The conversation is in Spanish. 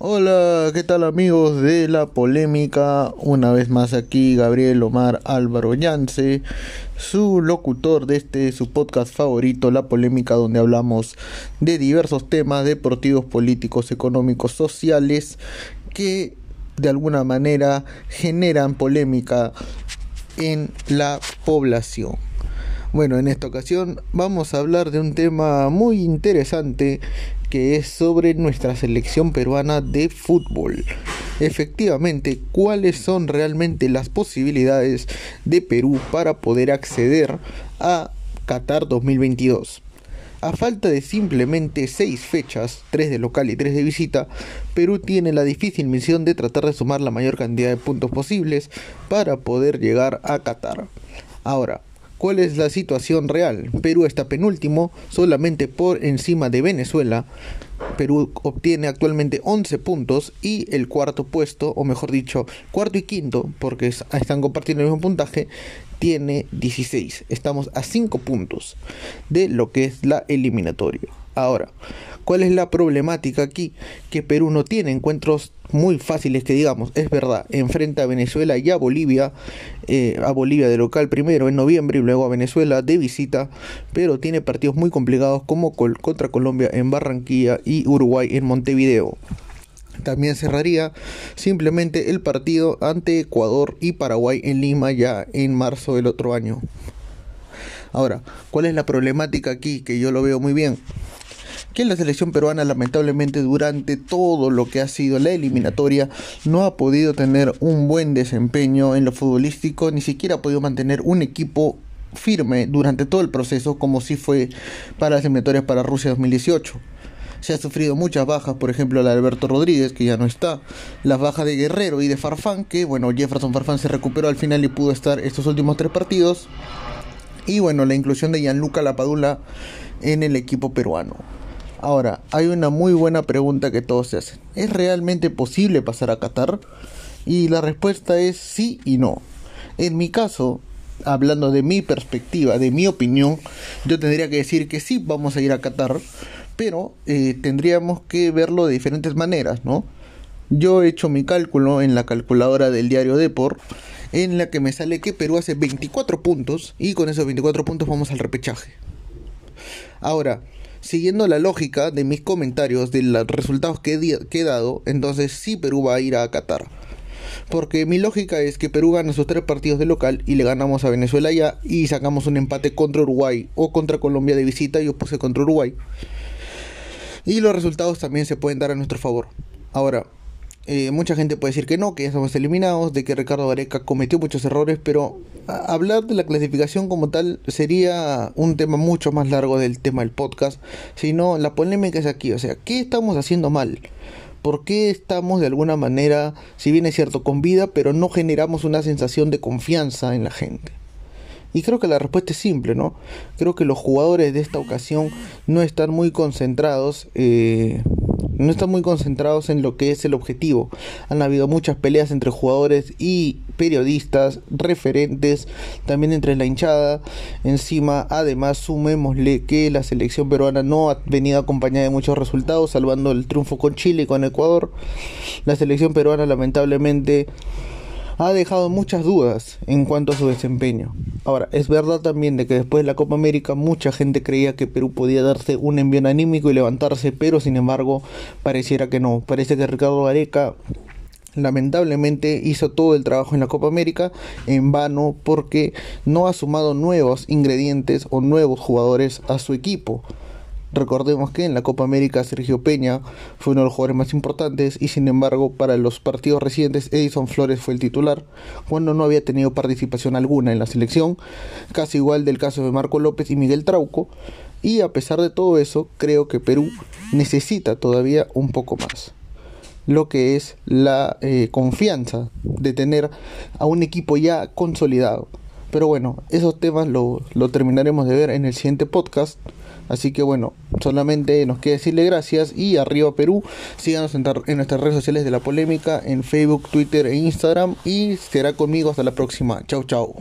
Hola, ¿qué tal amigos de la polémica? Una vez más aquí Gabriel Omar Álvaro Yance, su locutor de este su podcast favorito, La Polémica, donde hablamos de diversos temas deportivos, políticos, económicos, sociales que de alguna manera generan polémica en la población. Bueno, en esta ocasión vamos a hablar de un tema muy interesante que es sobre nuestra selección peruana de fútbol. Efectivamente, ¿cuáles son realmente las posibilidades de Perú para poder acceder a Qatar 2022? A falta de simplemente seis fechas, tres de local y tres de visita, Perú tiene la difícil misión de tratar de sumar la mayor cantidad de puntos posibles para poder llegar a Qatar. Ahora, ¿Cuál es la situación real? Perú está penúltimo, solamente por encima de Venezuela. Perú obtiene actualmente 11 puntos y el cuarto puesto, o mejor dicho, cuarto y quinto, porque están compartiendo el mismo puntaje, tiene 16. Estamos a 5 puntos de lo que es la eliminatoria. Ahora, ¿cuál es la problemática aquí? Que Perú no tiene encuentros muy fáciles que digamos, es verdad, enfrenta a Venezuela y a Bolivia, eh, a Bolivia de local primero en noviembre y luego a Venezuela de visita, pero tiene partidos muy complicados como contra Colombia en Barranquilla y Uruguay en Montevideo. También cerraría simplemente el partido ante Ecuador y Paraguay en Lima ya en marzo del otro año. Ahora, ¿cuál es la problemática aquí? Que yo lo veo muy bien que la selección peruana lamentablemente durante todo lo que ha sido la eliminatoria no ha podido tener un buen desempeño en lo futbolístico, ni siquiera ha podido mantener un equipo firme durante todo el proceso como si fue para las eliminatorias para Rusia 2018 se ha sufrido muchas bajas, por ejemplo la de Alberto Rodríguez, que ya no está, las bajas de Guerrero y de Farfán, que bueno, Jefferson Farfán se recuperó al final y pudo estar estos últimos tres partidos, y bueno, la inclusión de Gianluca Lapadula en el equipo peruano. Ahora, hay una muy buena pregunta que todos se hacen. ¿Es realmente posible pasar a Qatar? Y la respuesta es sí y no. En mi caso, hablando de mi perspectiva, de mi opinión, yo tendría que decir que sí vamos a ir a Qatar, pero eh, tendríamos que verlo de diferentes maneras, ¿no? Yo he hecho mi cálculo en la calculadora del diario Deport, en la que me sale que Perú hace 24 puntos y con esos 24 puntos vamos al repechaje. Ahora, siguiendo la lógica de mis comentarios, de los resultados que he, dado, entonces sí Perú va a ir a Qatar. Porque mi lógica es que Perú gana sus tres partidos de local y le ganamos a Venezuela ya y sacamos un empate contra Uruguay o contra Colombia de visita, yo puse contra Uruguay. Y los resultados también se pueden dar a nuestro favor. Ahora, eh, mucha gente puede decir que no, que ya estamos eliminados, de que Ricardo Vareca cometió muchos errores, pero hablar de la clasificación como tal sería un tema mucho más largo del tema del podcast, sino la polémica es aquí, o sea, ¿qué estamos haciendo mal? ¿Por qué estamos de alguna manera, si bien es cierto, con vida, pero no generamos una sensación de confianza en la gente? Y creo que la respuesta es simple, ¿no? Creo que los jugadores de esta ocasión no están muy concentrados eh, no están muy concentrados en lo que es el objetivo. Han habido muchas peleas entre jugadores y periodistas, referentes, también entre la hinchada. Encima, además, sumémosle que la selección peruana no ha venido acompañada de muchos resultados, salvando el triunfo con Chile y con Ecuador. La selección peruana lamentablemente ha dejado muchas dudas en cuanto a su desempeño. Ahora, es verdad también de que después de la Copa América mucha gente creía que Perú podía darse un envío anímico y levantarse, pero sin embargo pareciera que no. Parece que Ricardo Gareca lamentablemente hizo todo el trabajo en la Copa América en vano porque no ha sumado nuevos ingredientes o nuevos jugadores a su equipo. Recordemos que en la Copa América Sergio Peña fue uno de los jugadores más importantes y sin embargo para los partidos recientes Edison Flores fue el titular cuando no había tenido participación alguna en la selección, casi igual del caso de Marco López y Miguel Trauco y a pesar de todo eso creo que Perú necesita todavía un poco más lo que es la eh, confianza de tener a un equipo ya consolidado. Pero bueno, esos temas lo, lo terminaremos de ver en el siguiente podcast. Así que bueno, solamente nos queda decirle gracias y arriba Perú. Síganos en, en, nuestras redes sociales de la polémica, en Facebook, Twitter e Instagram. Y será conmigo hasta la próxima. Chau, chau.